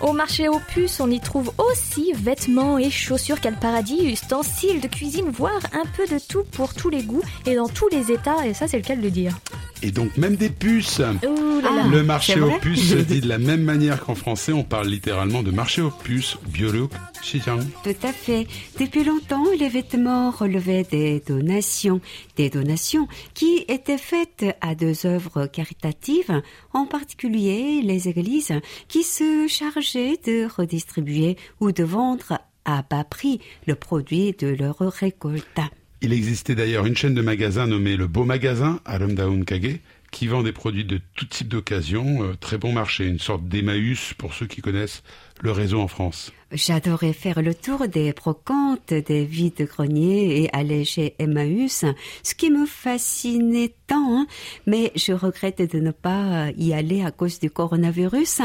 Speaker 1: Au marché aux puces, on y trouve aussi vêtements et chaussures, paradis, ustensiles de cuisine, voire un peu de tout pour tous les goûts et dans tous les états, et ça c'est le cas de le dire.
Speaker 8: Et donc même des puces.
Speaker 1: Ouh là là.
Speaker 8: Le marché aux puces se dit de la [laughs] même manière qu'en français, on parle littéralement de marché aux puces, biolog, Xinjiang.
Speaker 2: Tout à fait. Depuis longtemps, les vêtements relevaient des donations, des donations qui étaient faites à deux œuvres caritatives, en particulier les églises qui se chargeaient de redistribuer ou de vendre à bas prix le produit de leur récolte.
Speaker 8: Il existait d'ailleurs une chaîne de magasins nommée le Beau Magasin, Arumdaun Kage, qui vend des produits de tout type d'occasion, euh, très bon marché, une sorte d'Emmaüs pour ceux qui connaissent le réseau en France.
Speaker 2: J'adorais faire le tour des brocantes, des vides-greniers et aller chez Emmaüs, ce qui me fascinait tant, hein. mais je regrette de ne pas y aller à cause du coronavirus.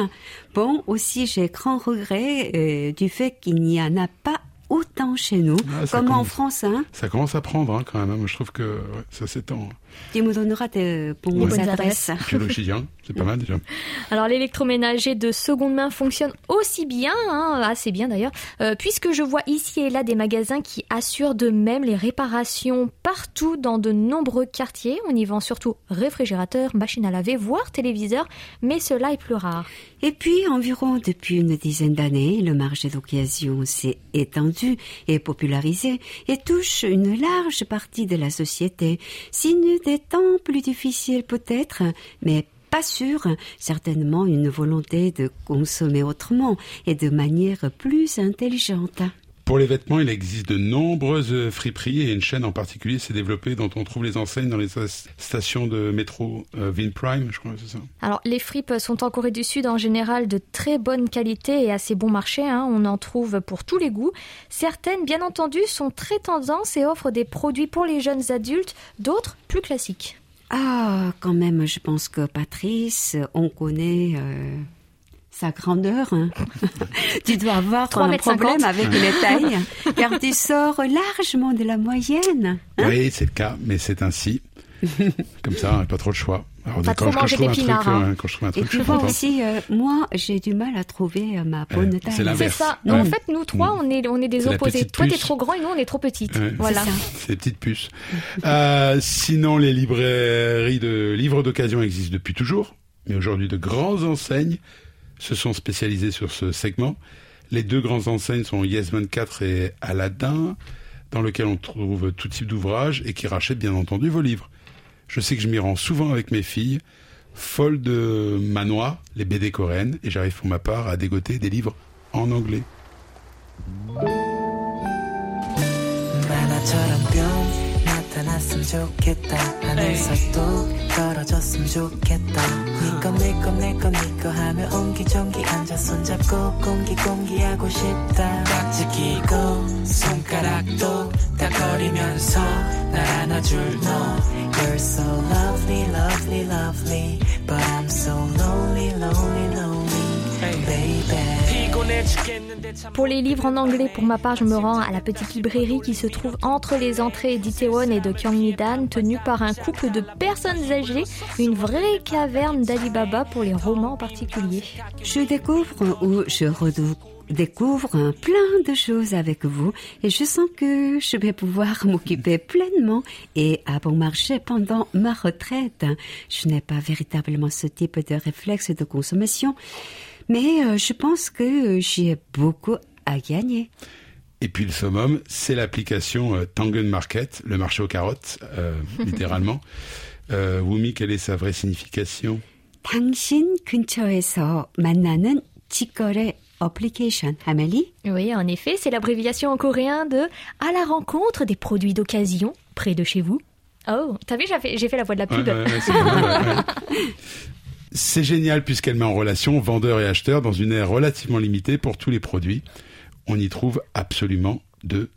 Speaker 2: Bon, aussi j'ai grand regret euh, du fait qu'il n'y en a pas autant chez nous,
Speaker 8: Ah,
Speaker 2: comme en. France. Hein.
Speaker 8: Ça commence à prendre hein, quand même, hein. je trouve que ouais, ça s'étend.
Speaker 2: Tu me donneras de bonnes
Speaker 1: bonnes
Speaker 2: adresses.
Speaker 8: C'est pas mal déjà. [laughs]
Speaker 1: Alors l'électroménager de seconde main fonctionne aussi bien, hein, assez bien d'ailleurs, euh, puisque je vois ici et là des magasins qui assurent de même les réparations partout dans de nombreux quartiers. On y vend surtout réfrigérateurs, machines à laver, voire téléviseurs, mais cela est plus rare.
Speaker 2: Et puis, environ depuis une dizaine d'années, le marché d'occasion s'est étendu et popularisé et touche une large partie de la société. Signe des temps plus difficiles peut-être, mais pas sûr, certainement une volonté de consommer autrement et de manière plus intelligente.
Speaker 8: Pour les vêtements, il existe de nombreuses friperies et une chaîne en particulier s'est développée dont on trouve les enseignes dans les stations de métro euh, Vinprime, je crois, c'est ça.
Speaker 1: Alors les fripes sont en Corée du Sud en général de très bonne qualité et assez bon marché. hein. On en trouve pour tous les goûts. Certaines, bien entendu, sont très tendances et offrent des produits pour les jeunes adultes, d'autres plus classiques.
Speaker 2: Ah, quand même, je pense que Patrice, on connaît euh, sa grandeur. hein. [laughs] tu dois avoir
Speaker 1: Trois
Speaker 2: un problème avec les tailles, [laughs] car tu sors largement de la moyenne. hein.
Speaker 8: Oui, c'est le cas, mais c'est ainsi. Comme ça, on n'a pas trop le choix. Alors,
Speaker 1: Pas
Speaker 8: quand,
Speaker 1: trop
Speaker 8: quand je
Speaker 1: manger
Speaker 8: trouve un truc,
Speaker 1: d'épinards, hein.
Speaker 8: euh, quand je trouve un
Speaker 2: Et
Speaker 8: truc, je
Speaker 2: tu
Speaker 8: suis
Speaker 2: vois
Speaker 8: content.
Speaker 2: aussi, euh, moi, j'ai du mal à trouver euh, ma bonne taille.
Speaker 8: c'est l'inverse.
Speaker 1: C'est ça.
Speaker 8: Ouais.
Speaker 1: En fait, nous trois, on est, on est des
Speaker 8: C'est
Speaker 1: opposés.
Speaker 8: petite
Speaker 1: Toi, t'es
Speaker 8: puce.
Speaker 1: trop grand et nous, on est trop petites.
Speaker 8: Ouais.
Speaker 1: Voilà.
Speaker 2: C'est ça.
Speaker 8: C'est petites puces. Euh, sinon, les librairies de livres d'occasion existent depuis toujours, mais aujourd'hui, de grandes enseignes se sont spécialisées sur ce segment. Les deux grandes enseignes sont Yes24 et Aladdin, dans lequel on trouve tout type d'ouvrages et qui rachètent bien entendu vos livres. Je sais que je m'y rends souvent avec mes filles, folles de manoir, les BD coréennes, et j'arrive pour ma part à dégoter des livres en anglais.
Speaker 9: 나타났으면 좋겠다. 하늘서 또 떨어졌으면 좋겠다. 니꺼 내꺼 내꺼 니꺼 하며 옹기종기 앉아 손잡고 공기 공기하고 싶다. 깍지 끼고 손가락도 다 거리면서 날 안아줄 너. You're so lovely lovely lovely. But I'm so lonely lonely lonely
Speaker 1: Pour les livres en anglais, pour ma part, je me rends à la petite librairie qui se trouve entre les entrées d'Itaewon et de Gyeongnidan, tenue par un couple de personnes âgées, une vraie caverne d'Alibaba pour les romans en particulier.
Speaker 2: Je découvre ou je redou- découvre hein, plein de choses avec vous et je sens que je vais pouvoir m'occuper pleinement et à bon marché pendant ma retraite. Je n'ai pas véritablement ce type de réflexe de consommation, mais euh, je pense que j'ai beaucoup à gagner.
Speaker 8: Et puis le summum, c'est l'application euh, Tangen Market, le marché aux carottes, euh, [laughs] littéralement. Euh, Wumi, quelle est sa vraie signification
Speaker 2: 당신 근처에서 만나는 직거래 어플리케이션 하멜리
Speaker 1: Oui, en effet, c'est l'abréviation en coréen de à la rencontre des produits d'occasion près de chez vous. Oh, t'as vu, j'ai fait, j'ai fait la voix de la pub.
Speaker 8: Ouais, ouais, ouais, [laughs] c'est génial puisqu'elle met en relation vendeurs et acheteurs dans une ère relativement limitée pour tous les produits. On y trouve absolument de.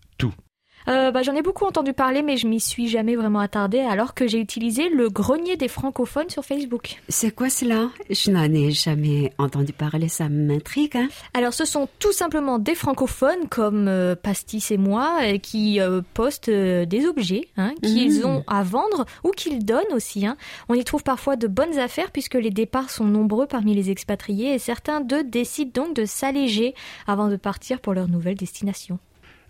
Speaker 1: Euh, bah, j'en ai beaucoup entendu parler, mais je m'y suis jamais vraiment attardée, alors que j'ai utilisé le grenier des francophones sur Facebook.
Speaker 2: C'est quoi cela? Je n'en ai jamais entendu parler, ça m'intrigue. Hein
Speaker 1: Alors, ce sont tout simplement des francophones comme euh, Pastis et moi euh, qui euh, postent des objets hein, qu'ils
Speaker 2: Mhm.
Speaker 1: ont à vendre ou qu'ils donnent aussi. hein. On y trouve parfois de bonnes affaires puisque les départs sont nombreux parmi les expatriés et certains d'eux décident donc de s'alléger avant de partir pour leur nouvelle destination.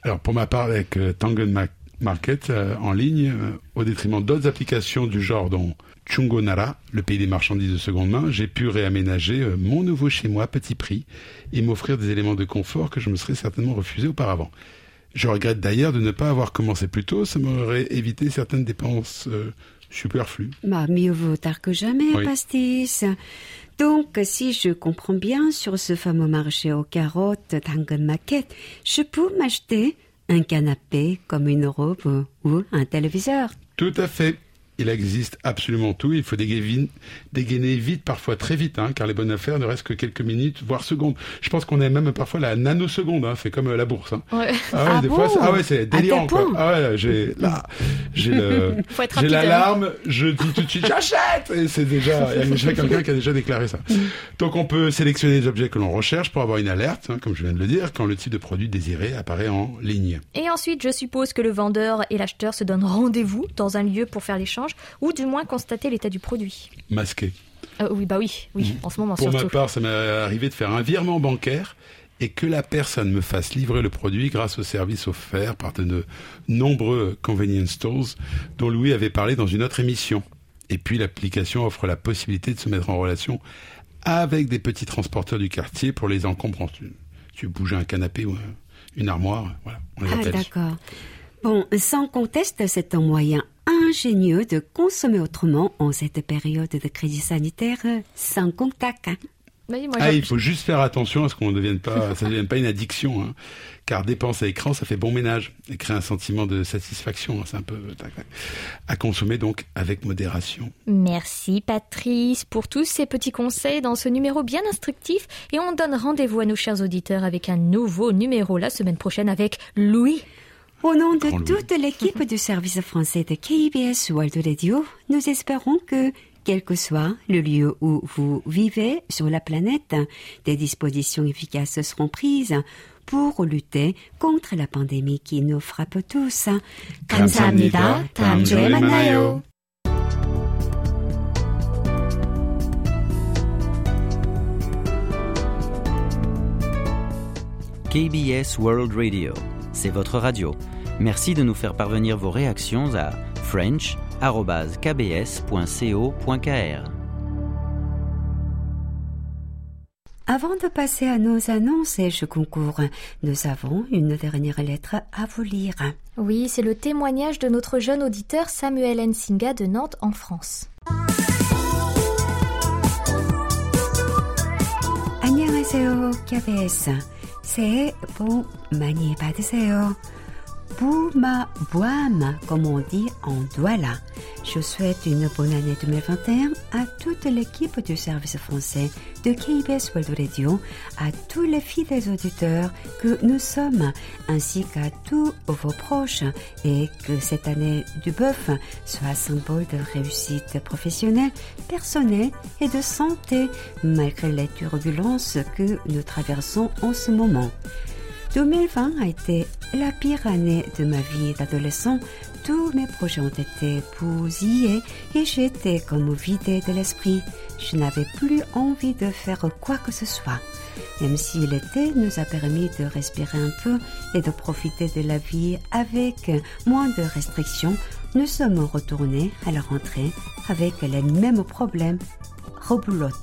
Speaker 8: Alors pour ma part, avec euh, Tangen Market euh, en ligne, euh, au détriment d'autres applications du genre dont Chungonara, le pays des marchandises de seconde main, j'ai pu réaménager euh, mon nouveau chez moi petit prix et m'offrir des éléments de confort que je me serais certainement refusé auparavant. Je regrette d'ailleurs de ne pas avoir commencé plus tôt, ça m'aurait évité certaines dépenses superflues.
Speaker 2: Bah, mieux vaut tard que jamais,
Speaker 8: Oui.
Speaker 2: pastis. Donc, si je comprends bien, sur ce fameux marché aux carottes Tangen Market, je peux m'acheter un canapé comme une robe ou un téléviseur.
Speaker 8: Tout à fait. Il existe absolument tout. Il faut dégainer, dégainer vite, parfois très vite, hein, car les bonnes affaires ne restent que quelques minutes, voire secondes. Je pense qu'on est même parfois la nanoseconde. Hein, c'est comme euh, la bourse. Hein.
Speaker 1: Ouais.
Speaker 8: Ah ouais,
Speaker 2: Ah
Speaker 8: des
Speaker 2: bon
Speaker 8: fois, c'est- ah ouais, c'est délirant. Quoi. Ah ouais, j'ai là, j'ai le, [laughs]
Speaker 1: Faut être
Speaker 8: j'ai
Speaker 1: rapide, hein.
Speaker 8: l'alarme. Je dis tout de suite, j'achète. Et c'est déjà, il y a déjà quelqu'un qui a déjà déclaré ça. [laughs] Donc, on peut sélectionner les objets que l'on recherche pour avoir une alerte, comme je viens de le dire, quand le type de produit désiré apparaît en ligne.
Speaker 1: Et ensuite, je suppose que le vendeur et l'acheteur se donnent rendez-vous dans un lieu pour faire l'échange, ou du moins constater l'état du produit.
Speaker 8: Masqué.
Speaker 1: Euh, oui, bah oui, oui, en ce moment
Speaker 8: Pour
Speaker 1: surtout.
Speaker 8: ma part, ça m'est arrivé de faire un virement bancaire et que la personne me fasse livrer le produit grâce au service offert par de nombreux convenience stores dont Louis avait parlé dans une autre émission. Et puis l'application offre la possibilité de se mettre en relation avec des petits transporteurs du quartier pour les encombrants. Tu, tu bouges un canapé ou un- une armoire, voilà, on les
Speaker 2: Ah,
Speaker 8: appelle.
Speaker 2: d'accord. Bon, sans conteste, c'est un moyen ingénieux de consommer autrement en cette période de crise sanitaire sans contact. hein.
Speaker 1: Oui, moi,
Speaker 8: Ah, il faut juste faire attention à ce qu'on ne devienne pas, [laughs] ça ne devienne pas une addiction, hein. car dépense à écran, ça fait bon ménage et crée un sentiment de satisfaction. hein. C'est un peu tac, tac. à consommer donc avec modération.
Speaker 1: Merci Patrice pour tous ces petits conseils dans ce numéro bien instructif et on donne rendez-vous à nos chers auditeurs avec un nouveau numéro la semaine prochaine avec Louis.
Speaker 2: Au nom de
Speaker 8: Grand Louis.
Speaker 2: toute l'équipe du service français de KBS World Radio, nous espérons que quel que soit le lieu où vous vivez sur la planète, des dispositions efficaces seront prises pour lutter contre la pandémie qui nous frappe tous.
Speaker 1: 감사합니다. 다음 주에 만나요.
Speaker 7: KBS World Radio, c'est votre radio. Merci de nous faire parvenir vos réactions à french.kbs.co.kr.
Speaker 2: Avant de passer à nos annonces et je concours, nous avons une dernière lettre à vous lire.
Speaker 1: Oui, c'est le témoignage de notre jeune auditeur Samuel Nsinga de Nantes en France.
Speaker 2: 안녕하세요, KBS. 새해 복 많이 받으세요. Bouma Boam, comme on dit en Douala. Je souhaite une bonne année 2021 à toute l'équipe du service français de KBS World Radio, à tous les fidèles auditeurs que nous sommes, ainsi qu'à tous vos proches, et que cette année du bœuf soit symbole de réussite professionnelle, personnelle et de santé, malgré les turbulences que nous traversons en ce moment. 2020 a été la pire année de ma vie d'adolescent. Tous mes projets ont été bousillés et j'étais comme vidée de l'esprit. Je n'avais plus envie de faire quoi que ce soit. Même si l'été nous a permis de respirer un peu et de profiter de la vie avec moins de restrictions, nous sommes retournés à la rentrée avec les mêmes problèmes. Rebelote.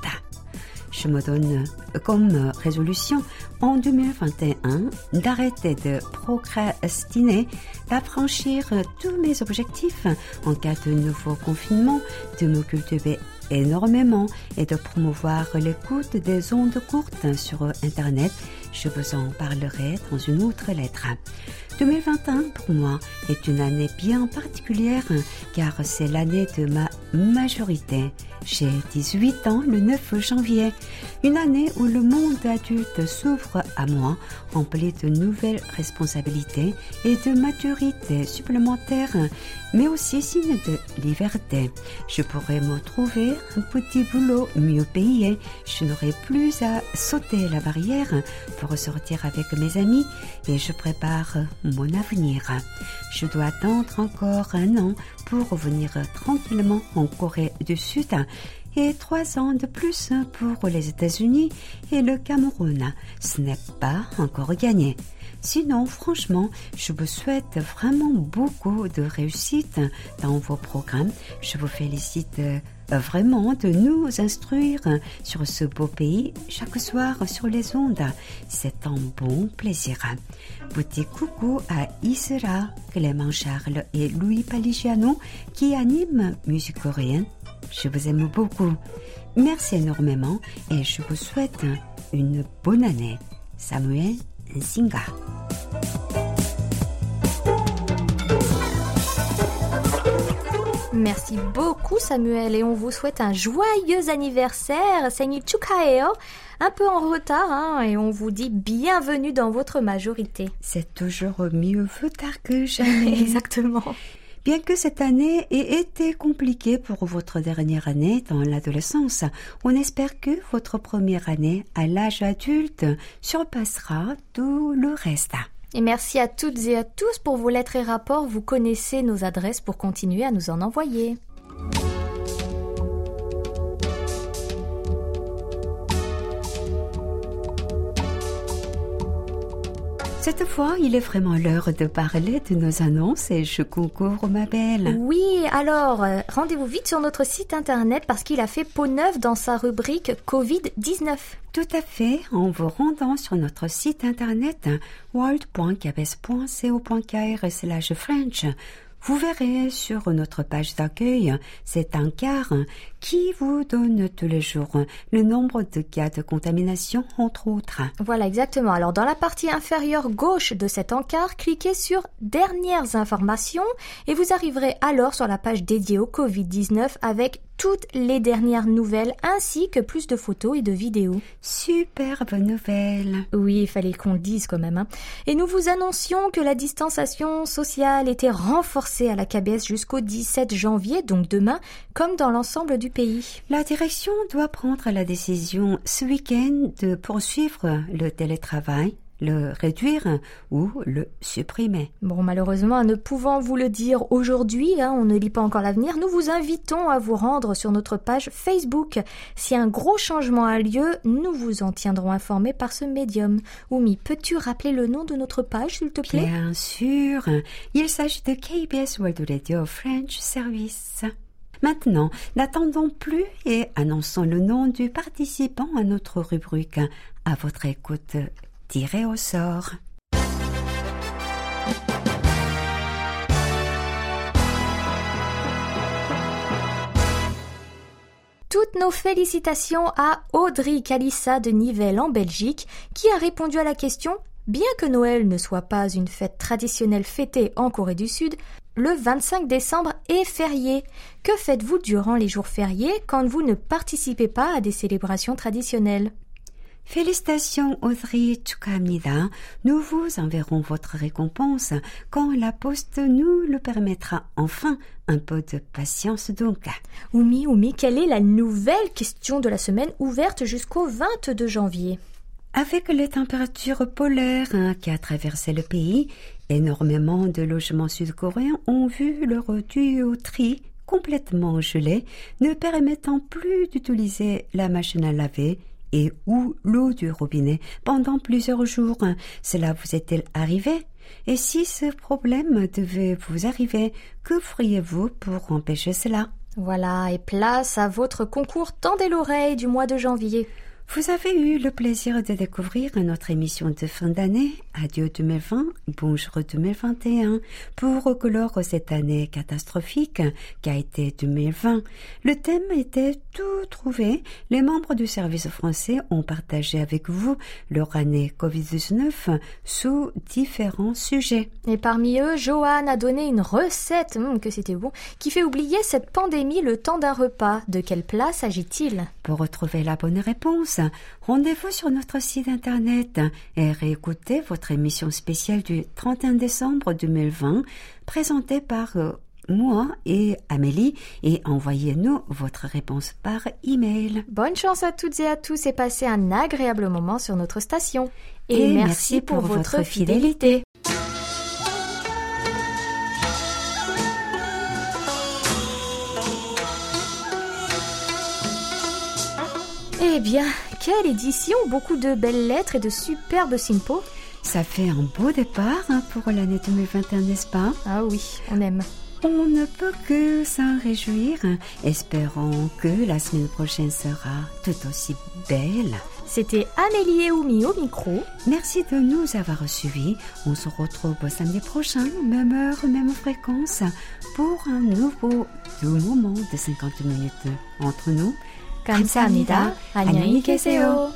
Speaker 2: Je me donne comme résolution en 2021 d'arrêter de procrastiner, d'affranchir tous mes objectifs en cas de nouveau confinement, de me cultiver énormément et de promouvoir l'écoute des ondes courtes sur Internet. Je vous en parlerai dans une autre lettre. 2021 pour moi est une année bien particulière car c'est l'année de ma majorité. J'ai 18 ans le 9 janvier, une année où le monde adulte s'ouvre à moi, empli de nouvelles responsabilités et de maturité supplémentaire, mais aussi signe de liberté. Je pourrais me trouver un petit boulot mieux payé, je n'aurai plus à sauter la barrière pour sortir avec mes amis et je prépare mon avenir. Je dois attendre encore un an pour revenir tranquillement en Corée du Sud et trois ans de plus pour les États-Unis et le Cameroun. Ce n'est pas encore gagné. Sinon, franchement, je vous souhaite vraiment beaucoup de réussite dans vos programmes. Je vous félicite euh, vraiment de nous instruire sur ce beau pays chaque soir sur les ondes. C'est un bon plaisir. Petit coucou à Isra, Clément Charles et Louis Paligiano qui animent musique coréenne. Je vous aime beaucoup. Merci énormément et je vous souhaite une bonne année. Samuel Nsinga.
Speaker 1: Merci beaucoup Samuel et on vous souhaite un joyeux anniversaire, Seigneur Chukaeo, un peu en retard hein, et on vous dit bienvenue dans votre majorité.
Speaker 2: C'est toujours mieux tard que jamais. [laughs]
Speaker 1: Exactement.
Speaker 2: Bien que cette année ait été compliquée pour votre dernière année dans l'adolescence, on espère que votre première année à l'âge adulte surpassera tout le reste.
Speaker 1: Et merci à toutes et à tous pour vos lettres et rapports. Vous connaissez nos adresses pour continuer à nous en envoyer.
Speaker 2: Cette fois, il est vraiment l'heure de parler de nos annonces et je concours ma belle.
Speaker 1: Oui, alors euh, rendez-vous vite sur notre site internet parce qu'il a fait peau neuve dans sa rubrique Covid-19.
Speaker 2: Tout à fait, en vous rendant sur notre site internet world.cabes.co.kr slash French. Vous verrez sur notre page d'accueil cet encart qui vous donne tous les jours le nombre de cas de contamination, entre autres?
Speaker 1: Voilà, exactement. Alors, dans la partie inférieure gauche de cet encart, cliquez sur Dernières informations et vous arriverez alors sur la page dédiée au Covid-19 avec toutes les dernières nouvelles ainsi que plus de photos et de vidéos.
Speaker 2: Superbe nouvelle.
Speaker 1: Oui, il fallait qu'on le dise quand même. hein. Et nous vous annoncions que la distanciation sociale était renforcée à la KBS jusqu'au 17 janvier, donc demain, comme dans l'ensemble du pays.
Speaker 2: La direction doit prendre la décision ce week-end de poursuivre le télétravail, le réduire ou le supprimer.
Speaker 1: Bon, malheureusement, ne pouvant vous le dire aujourd'hui, hein, on ne lit pas encore l'avenir, nous vous invitons à vous rendre sur notre page Facebook. Si un gros changement a lieu, nous vous en tiendrons informés par ce médium. Oumi, peux-tu rappeler le nom de notre page, s'il te plaît?
Speaker 2: Bien sûr, il s'agit de KBS World Radio French Service. Maintenant, n'attendons plus et annonçons le nom du participant à notre rubrique. À votre écoute, tiré au sort.
Speaker 1: Toutes nos félicitations à Audrey Calissa de Nivelles en Belgique qui a répondu à la question Bien que Noël ne soit pas une fête traditionnelle fêtée en Corée du Sud, le 25 décembre est férié. Que faites-vous durant les jours fériés quand vous ne participez pas à des célébrations traditionnelles?
Speaker 2: Félicitations, Audrey Tchoukamnida. Nous vous enverrons votre récompense quand la poste nous le permettra. Enfin, un peu de patience donc.
Speaker 1: Oumi, Oumi, quelle est la nouvelle question de la semaine ouverte jusqu'au 22 janvier?
Speaker 2: Avec les températures polaires hein, qui a traversé le pays, énormément de logements sud-coréens ont vu leur tuyauterie complètement gelée, ne permettant plus d'utiliser la machine à laver et ou l'eau du robinet pendant plusieurs jours. Cela vous est-il arrivé? Et si ce problème devait vous arriver, que feriez-vous pour empêcher cela?
Speaker 1: Voilà, et place à votre concours Tendez l'oreille du mois de janvier.
Speaker 2: Vous avez eu le plaisir de découvrir notre émission de fin d'année, Adieu 2020, Bonjour 2021, pour clore cette année catastrophique qui a été 2020. Le thème était tout trouvé. Les membres du service français ont partagé avec vous leur année Covid-19 sous différents sujets.
Speaker 1: Et parmi eux, Johan a donné une recette, hum, que c'était bon, qui fait oublier cette pandémie le temps d'un repas. De quel plat s'agit-il
Speaker 2: Pour retrouver la bonne réponse, rendez-vous sur notre site internet et réécoutez votre émission spéciale du 31 décembre 2020 présentée par euh, moi et Amélie et envoyez-nous votre réponse par email.
Speaker 1: Bonne chance à toutes et à tous et passez un agréable moment sur notre station.
Speaker 2: Et merci pour votre fidélité.
Speaker 1: Eh bien, quelle édition Beaucoup de belles lettres et de superbes simpos.
Speaker 2: Ça fait un beau départ hein, pour l'année 2021, n'est-ce pas?
Speaker 1: Ah oui, on aime.
Speaker 2: On ne peut que s'en réjouir. Espérons que la semaine prochaine sera tout aussi belle.
Speaker 1: C'était Amélie et Oumi au micro.
Speaker 2: Merci de nous avoir suivis. On se retrouve samedi prochain, même heure, même fréquence, pour un nouveau moment de 50 minutes entre nous.
Speaker 1: 감사합니다. 안녕히 계세요.